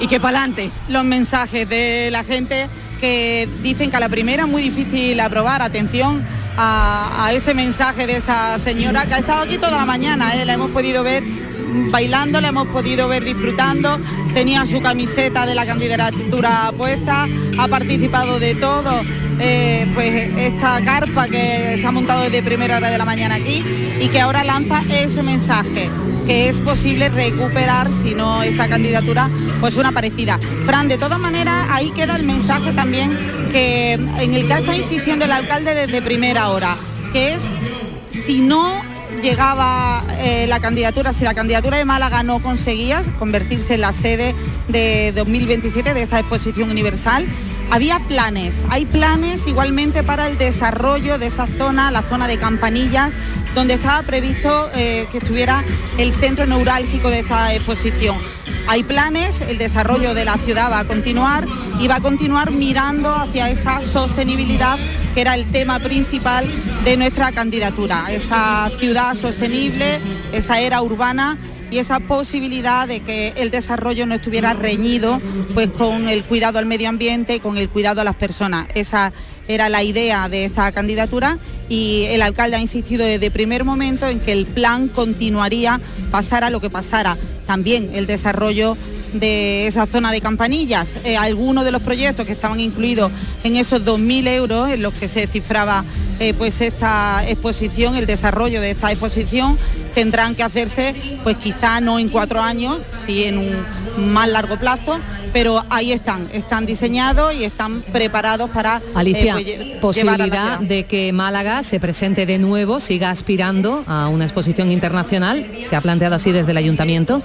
y que para adelante. Los mensajes de la gente que dicen que a la primera es muy difícil aprobar. Atención a, ese mensaje de esta señora que ha estado aquí toda la mañana, ¿eh? la hemos podido ver bailando, la hemos podido ver disfrutando, tenía su camiseta de la candidatura puesta, ha participado de todo, eh, pues esta carpa que se ha montado desde primera hora de la mañana aquí y que ahora lanza ese mensaje que es posible recuperar, si no esta candidatura, pues una parecida. Fran, de todas maneras, ahí queda el mensaje también que en el que está insistiendo el alcalde desde primera hora, que es si no llegaba eh, la candidatura, si la candidatura de Málaga no conseguía convertirse en la sede de 2027 de esta exposición universal, había planes, hay planes igualmente para el desarrollo de esa zona, la zona de Campanillas, donde estaba previsto eh, que estuviera el centro neurálgico de esta exposición. Hay planes, el desarrollo de la ciudad va a continuar y va a continuar mirando hacia esa sostenibilidad que era el tema principal de nuestra candidatura, esa ciudad sostenible, esa era urbana y esa posibilidad de que el desarrollo no estuviera reñido pues con el cuidado al medio ambiente y con el cuidado a las personas. Esa era la idea de esta candidatura y el alcalde ha insistido desde primer momento en que el plan continuaría, pasara lo que pasara. También el desarrollo de esa zona de campanillas. Eh, algunos de los proyectos que estaban incluidos en esos 2.000 euros en los que se cifraba eh, pues esta exposición, el desarrollo de esta exposición, tendrán que hacerse pues quizá no en cuatro años, sí en un más largo plazo, pero ahí están, están diseñados y están preparados para Alicia, pues, lle- llevar a la posibilidad de que Málaga se presente de nuevo, siga aspirando a una exposición internacional. ¿Se ha planteado así desde el ayuntamiento?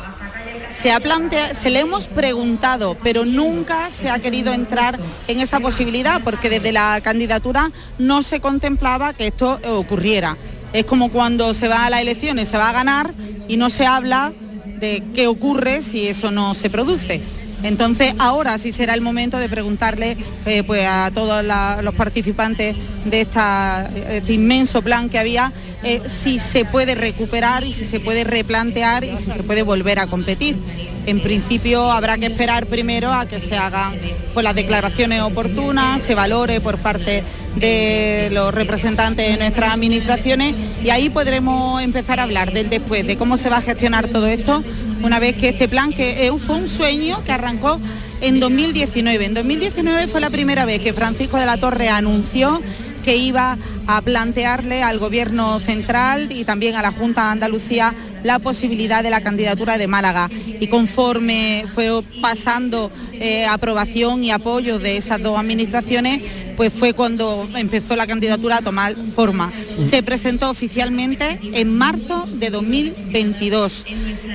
Se, ha plantea- se le hemos preguntado, pero nunca se ha querido entrar en esa posibilidad, porque desde la candidatura no se contemplaba que esto ocurriera. Es como cuando se va a las elecciones, se va a ganar y no se habla de qué ocurre si eso no se produce. Entonces ahora sí será el momento de preguntarle eh, pues, a todos los participantes de esta- este inmenso plan que había eh, si se puede recuperar y si se puede replantear y si se puede volver a competir. En principio habrá que esperar primero a que se hagan pues, las declaraciones oportunas, se valore por parte de los representantes de nuestras administraciones y ahí podremos empezar a hablar del después, de cómo se va a gestionar todo esto una vez que este plan, que fue un sueño que arrancó en 2019. En 2019 fue la primera vez que Francisco de la Torre anunció que iba a plantearle al Gobierno central y también a la Junta de Andalucía la posibilidad de la candidatura de Málaga. Y conforme fue pasando eh, aprobación y apoyo de esas dos administraciones, pues fue cuando empezó la candidatura a tomar forma. Se presentó oficialmente en marzo de 2022.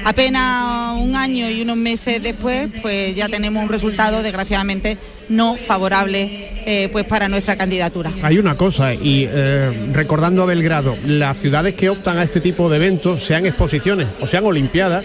Apenas un año y unos meses después, pues ya tenemos un resultado desgraciadamente no favorable eh, pues para nuestra candidatura. Hay una cosa, y eh, recordando a Belgrado, las ciudades que optan a este tipo de eventos, sean exposiciones o sean olimpiadas,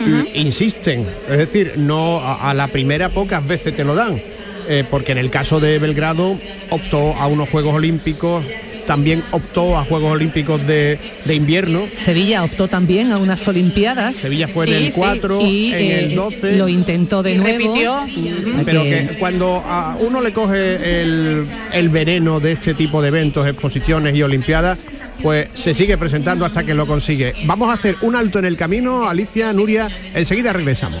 l- insisten. Es decir, no a, a la primera pocas veces te lo dan. Eh, porque en el caso de Belgrado optó a unos Juegos Olímpicos, también optó a Juegos Olímpicos de, de invierno. Sevilla optó también a unas Olimpiadas. Sevilla fue en el 4, y en eh, el 12. lo intentó de Y nuevo. repitió. Pero que- que cuando a uno le coge el, el veneno de este tipo de eventos, exposiciones y olimpiadas, pues se sigue presentando hasta que lo consigue. Vamos a hacer un alto en el camino, Alicia, Nuria, enseguida regresamos.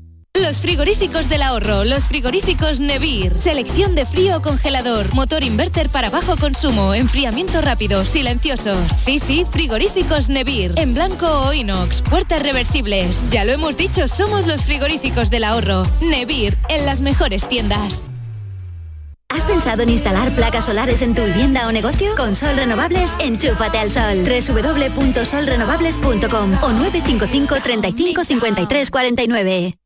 Los frigoríficos del ahorro, los frigoríficos Nevir. Selección de frío o congelador, motor inverter para bajo consumo, enfriamiento rápido, silenciosos. Sí, sí, frigoríficos Nevir. En blanco o inox, puertas reversibles. Ya lo hemos dicho, somos los frigoríficos del ahorro. Nevir, en las mejores tiendas. ¿Has pensado en instalar placas solares en tu vivienda o negocio? Con Sol Renovables, enchúfate al sol. www.solrenovables.com o 955 35 53 49.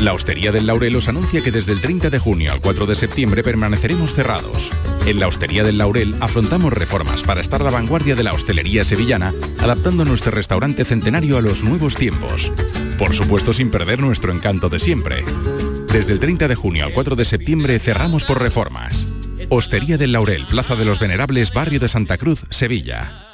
La Hostería del Laurel os anuncia que desde el 30 de junio al 4 de septiembre permaneceremos cerrados. En la Hostería del Laurel afrontamos reformas para estar a la vanguardia de la hostelería sevillana, adaptando nuestro restaurante centenario a los nuevos tiempos. Por supuesto sin perder nuestro encanto de siempre. Desde el 30 de junio al 4 de septiembre cerramos por reformas. Hostería del Laurel, Plaza de los Venerables, Barrio de Santa Cruz, Sevilla.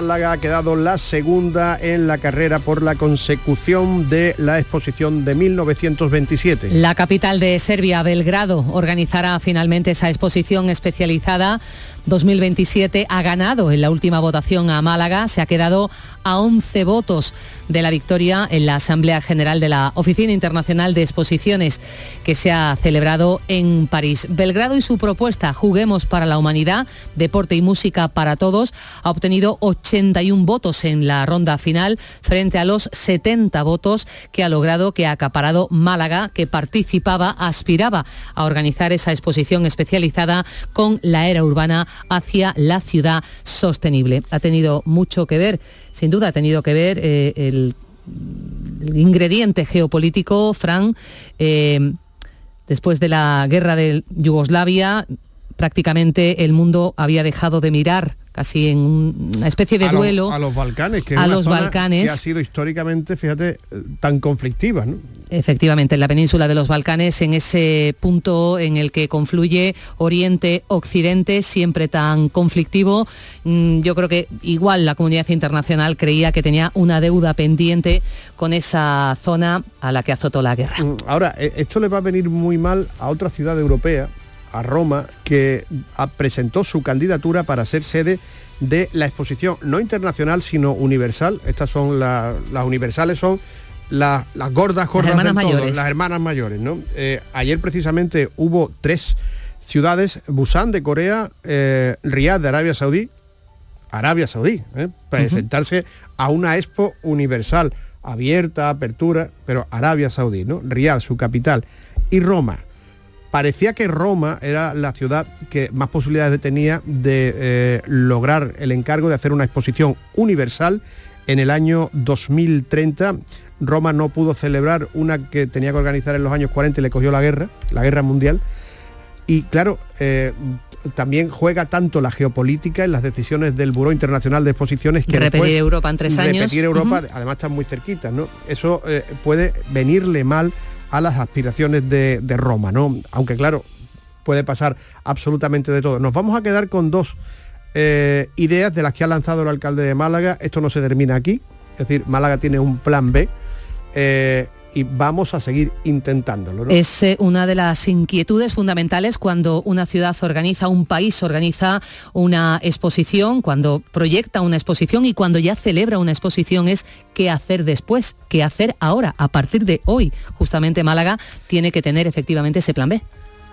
Málaga ha quedado la segunda en la carrera por la consecución de la exposición de 1927. La capital de Serbia, Belgrado, organizará finalmente esa exposición especializada 2027. Ha ganado en la última votación a Málaga, se ha quedado a 11 votos de la victoria en la Asamblea General de la Oficina Internacional de Exposiciones que se ha celebrado en París. Belgrado y su propuesta Juguemos para la Humanidad, Deporte y Música para Todos ha obtenido 81 votos en la ronda final frente a los 70 votos que ha logrado, que ha acaparado Málaga, que participaba, aspiraba a organizar esa exposición especializada con la era urbana hacia la ciudad sostenible. Ha tenido mucho que ver, sin duda ha tenido que ver eh, el, ingrediente geopolítico, Fran, eh, después de la guerra de Yugoslavia, prácticamente el mundo había dejado de mirar casi en un- una especie de a, duelo a los Balcanes, que es a una los zona Balcanes. que ha sido históricamente, fíjate, eh, tan conflictiva. ¿no? Efectivamente, en la península de los Balcanes, en ese punto en el que confluye Oriente-Occidente, siempre tan conflictivo, mm, yo creo que igual la comunidad internacional creía que tenía una deuda pendiente con esa zona a la que azotó la guerra. Mm, Ahora, eh, esto le va a venir muy mal a otra ciudad europea, a Roma, que ah, presentó su candidatura para ser sede de la exposición, no internacional, sino universal. Estas son la- las universales, son la- las gordas, gordas hermanas del todo, mayores. las hermanas mayores. ¿no? Eh, ayer precisamente hubo tres ciudades, Busan de Corea, eh, Riyadh de Arabia Saudí, Arabia Saudí, ¿eh? presentarse a una expo universal, abierta, apertura, pero Arabia Saudí, ¿no? Riyadh, su capital, y Roma. Parecía que Roma era la ciudad que más posibilidades tenía de eh, lograr el encargo de hacer una exposición universal en el año 2030. Roma no pudo celebrar una que tenía que organizar en los años 40 y le cogió la guerra, la guerra mundial. Y claro, eh, también juega tanto la geopolítica en las decisiones del Buró Internacional de Exposiciones que Repetir después- Europa en tres años. Repetir Europa, además están muy cerquitas, ¿no? Eso eh, puede venirle mal a las aspiraciones de, Roma, ¿no? Aunque claro, puede pasar absolutamente de todo. Nos vamos a quedar con dos eh, ideas de las que ha lanzado el alcalde de Málaga. Esto no se termina aquí, es decir, Málaga tiene un plan B eh, y vamos a seguir intentándolo. ¿no? Es eh, una de las inquietudes fundamentales cuando una ciudad organiza, un país organiza una exposición, cuando proyecta una exposición y cuando ya celebra una exposición es qué hacer después, qué hacer ahora, a partir de hoy. Justamente Málaga tiene que tener efectivamente ese plan B.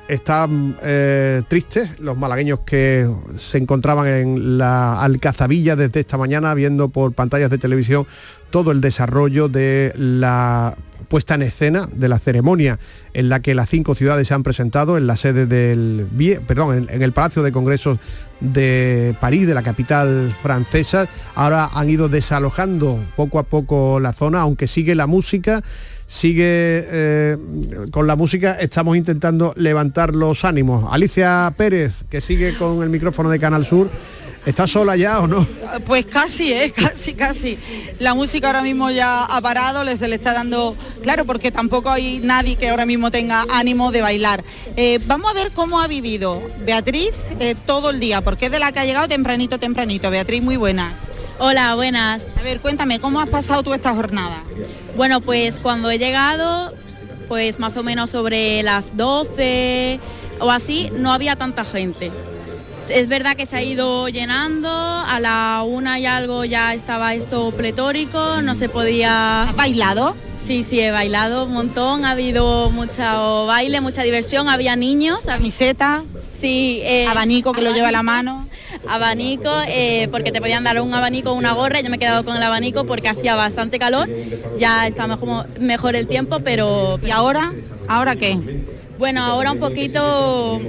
Están eh, tristes los malagueños que se encontraban en la Alcazabilla desde esta mañana viendo por pantallas de televisión todo el desarrollo de la puesta en escena de la ceremonia en la que las cinco ciudades se han presentado en la sede del perdón, en el Palacio de Congresos de París, de la capital francesa. Ahora han ido desalojando poco a poco la zona, aunque sigue la música sigue eh, con la música, estamos intentando levantar los ánimos. Alicia Pérez, que sigue con el micrófono de Canal Sur, ¿está sola ya o no? Pues casi, ¿eh? casi, casi. La música ahora mismo ya ha parado, les le está dando, claro, porque tampoco hay nadie que ahora mismo tenga ánimo de bailar. Eh, vamos a ver cómo ha vivido Beatriz eh, todo el día, porque es de la que ha llegado tempranito, tempranito. Beatriz, muy buena. Hola, buenas. A ver, cuéntame, ¿cómo has pasado tú esta jornada? Bueno, pues cuando he llegado, pues más o menos sobre las 12 o así, no había tanta gente. Es verdad que se ha ido llenando, a la una y algo ya estaba esto pletórico, no se podía... ¿Has bailado? Sí, sí, he bailado un montón, ha habido mucho baile, mucha diversión, había niños. Camiseta. Sí. eh, Abanico que lo lleva a la mano. Abanico, eh, porque te podían dar un abanico o una gorra, yo me he quedado con el abanico porque hacía bastante calor, ya está mejor, mejor el tiempo, pero... ¿Y ahora? ¿Ahora qué? Bueno, ahora un poquito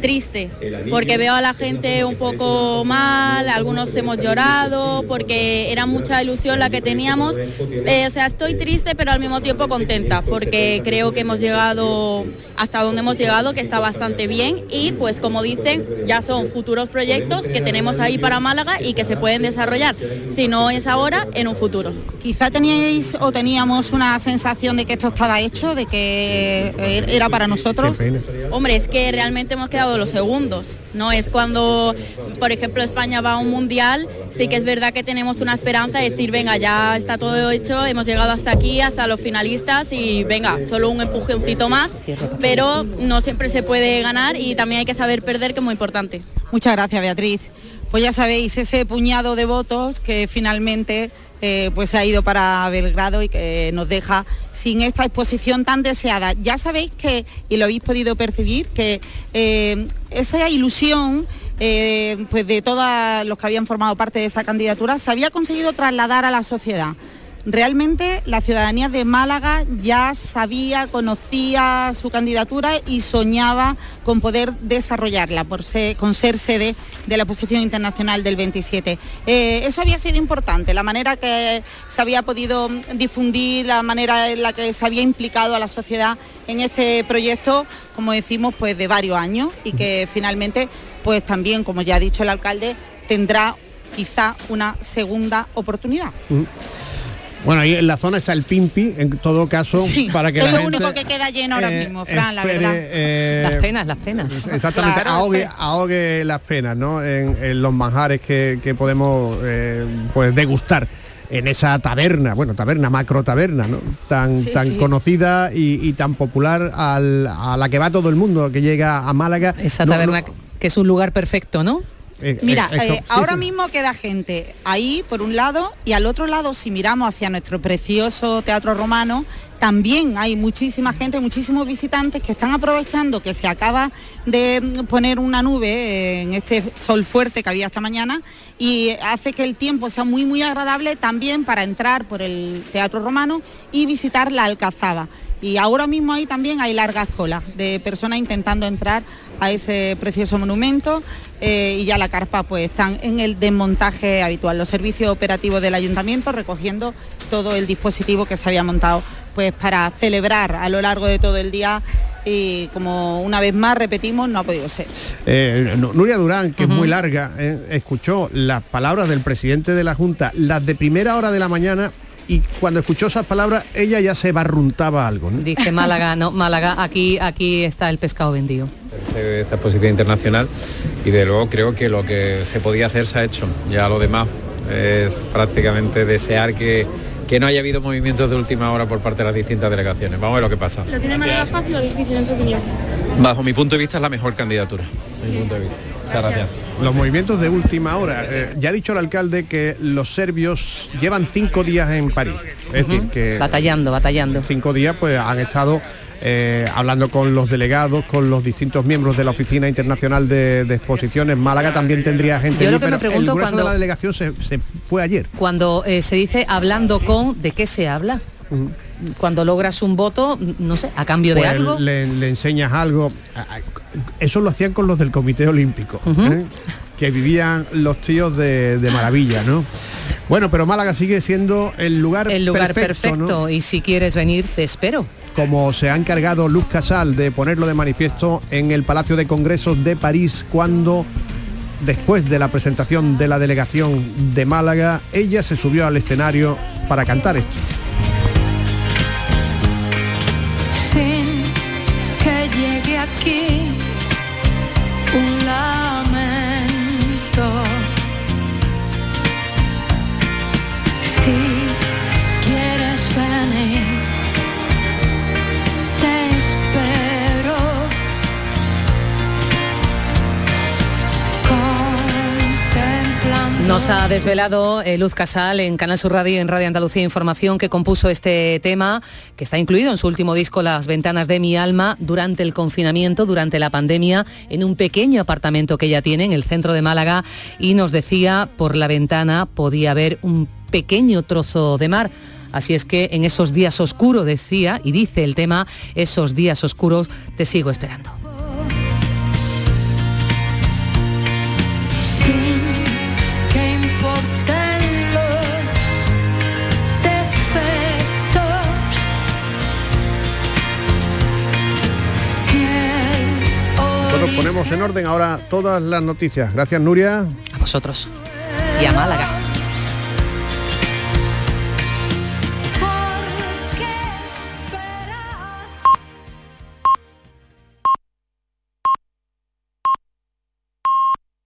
triste, porque veo a la gente un poco mal, algunos hemos llorado, porque era mucha ilusión la que teníamos. Eh, o sea, estoy triste, pero al mismo tiempo contenta, porque creo que hemos llegado hasta donde hemos llegado, que está bastante bien, y pues como dicen, ya son futuros proyectos que tenemos ahí para Málaga y que se pueden desarrollar. Si no es ahora, en un futuro. Quizá teníais o teníamos una sensación de que esto estaba hecho, de que eh, era para nosotros. Hombre, es que realmente hemos quedado los segundos, ¿no? Es cuando, por ejemplo, España va a un mundial, sí que es verdad que tenemos una esperanza de decir, venga, ya está todo hecho, hemos llegado hasta aquí, hasta los finalistas y venga, solo un empujoncito más, pero no siempre se puede ganar y también hay que saber perder, que es muy importante. Muchas gracias, Beatriz. Pues ya sabéis, ese puñado de votos que finalmente eh, pues ha ido para Belgrado y que nos deja sin esta exposición tan deseada. Ya sabéis que, y lo habéis podido percibir, que eh, esa ilusión eh, pues de todos los que habían formado parte de esa candidatura se había conseguido trasladar a la sociedad. Realmente la ciudadanía de Málaga ya sabía, conocía su candidatura y soñaba con poder desarrollarla, por ser, con ser sede de la exposición internacional del 27. Eh, eso había sido importante, la manera que se había podido difundir, la manera en la que se había implicado a la sociedad en este proyecto, como decimos, pues de varios años y que finalmente, pues también, como ya ha dicho el alcalde, tendrá quizá una segunda oportunidad. Bueno, ahí en la zona está el Pimpi, en todo caso, Sí, para que es la lo gente, único que queda lleno ahora eh, mismo, Fran, la verdad. eh, Las penas, las penas. Exactamente, Claro, ahogue, sí. ahogue las penas, ¿no? En, en los manjares que, que podemos eh, pues degustar en esa taberna, bueno, taberna, macro taberna, ¿no? Tan, Sí, tan sí. conocida y, y tan popular al- a la que va todo el mundo que llega a Málaga. Esa No, taberna no, que es un lugar perfecto, ¿no? Eh, Mira, eh, eh, ahora mismo queda gente ahí por un lado y al otro lado, si miramos hacia nuestro precioso teatro romano, también hay muchísima gente, muchísimos visitantes que están aprovechando que se acaba de mm, poner una nube en este sol fuerte que había esta mañana y hace que el tiempo sea muy muy agradable también para entrar por el teatro romano y visitar la alcazaba. Y ahora mismo ahí también hay largas colas de personas intentando entrar a ese precioso monumento eh, y ya la carpa pues están en el desmontaje habitual, los servicios operativos del ayuntamiento recogiendo todo el dispositivo que se había montado pues para celebrar a lo largo de todo el día. Y como una vez más repetimos no ha podido ser. Eh, Nu- Nuria Durán, que es muy larga, eh, escuchó las palabras del presidente de la Junta, las de primera hora de la mañana, y cuando escuchó esas palabras, ella ya se barruntaba algo. ¿no? Dice Málaga, no, Málaga, aquí, aquí está el pescado vendido. esta exposición internacional y de luego creo que lo que se podía hacer se ha hecho. Ya lo demás es prácticamente desear que, que no haya habido movimientos de última hora por parte de las distintas delegaciones. Vamos a ver lo que pasa. ¿Lo tiene Málaga fácil o difícil en su opinión? Bajo mi punto de vista es la mejor candidatura. desde mi punto de vista. Muchas gracias. Los movimientos de última hora. Eh, ya ha dicho el alcalde que los serbios llevan cinco días en París. Es decir, que Batallando, batallando. cinco días pues han estado eh, hablando con los delegados, con los distintos miembros de la Oficina Internacional de, de Exposiciones. Málaga también tendría gente Yo allí, lo que me pero pregunto el grueso cuando- de la delegación se, se fue ayer. Cuando eh, se dice hablando con, ¿de qué se habla? Cuando logras un voto, no sé, a cambio de Pues algo. Le, le enseñas algo. Eso lo hacían con los del Comité Olímpico. ¿eh? Que vivían los tíos de, de maravilla, ¿no? Bueno, pero Málaga sigue siendo el lugar El lugar perfecto, perfecto, ¿no? y si quieres venir, te espero. como se ha encargado Luz Casal de ponerlo de manifiesto en el Palacio de Congresos de París cuando después de la presentación de la delegación de Málaga, ella se subió al escenario para cantar esto. Ha desvelado eh, Luz Casal en Canal Sur Radio en Radio Andalucía Información que compuso este tema, que está incluido en su último disco Las ventanas de mi alma, durante el confinamiento, durante la pandemia, en un pequeño apartamento que ella tiene en el centro de Málaga y nos decía por la ventana podía ver un pequeño trozo de mar. Así es que en esos días oscuros, decía, y dice el tema, esos días oscuros te sigo esperando. Sin Ponemos en orden ahora todas las noticias. Gracias, Nuria. A vosotros. Y a Málaga.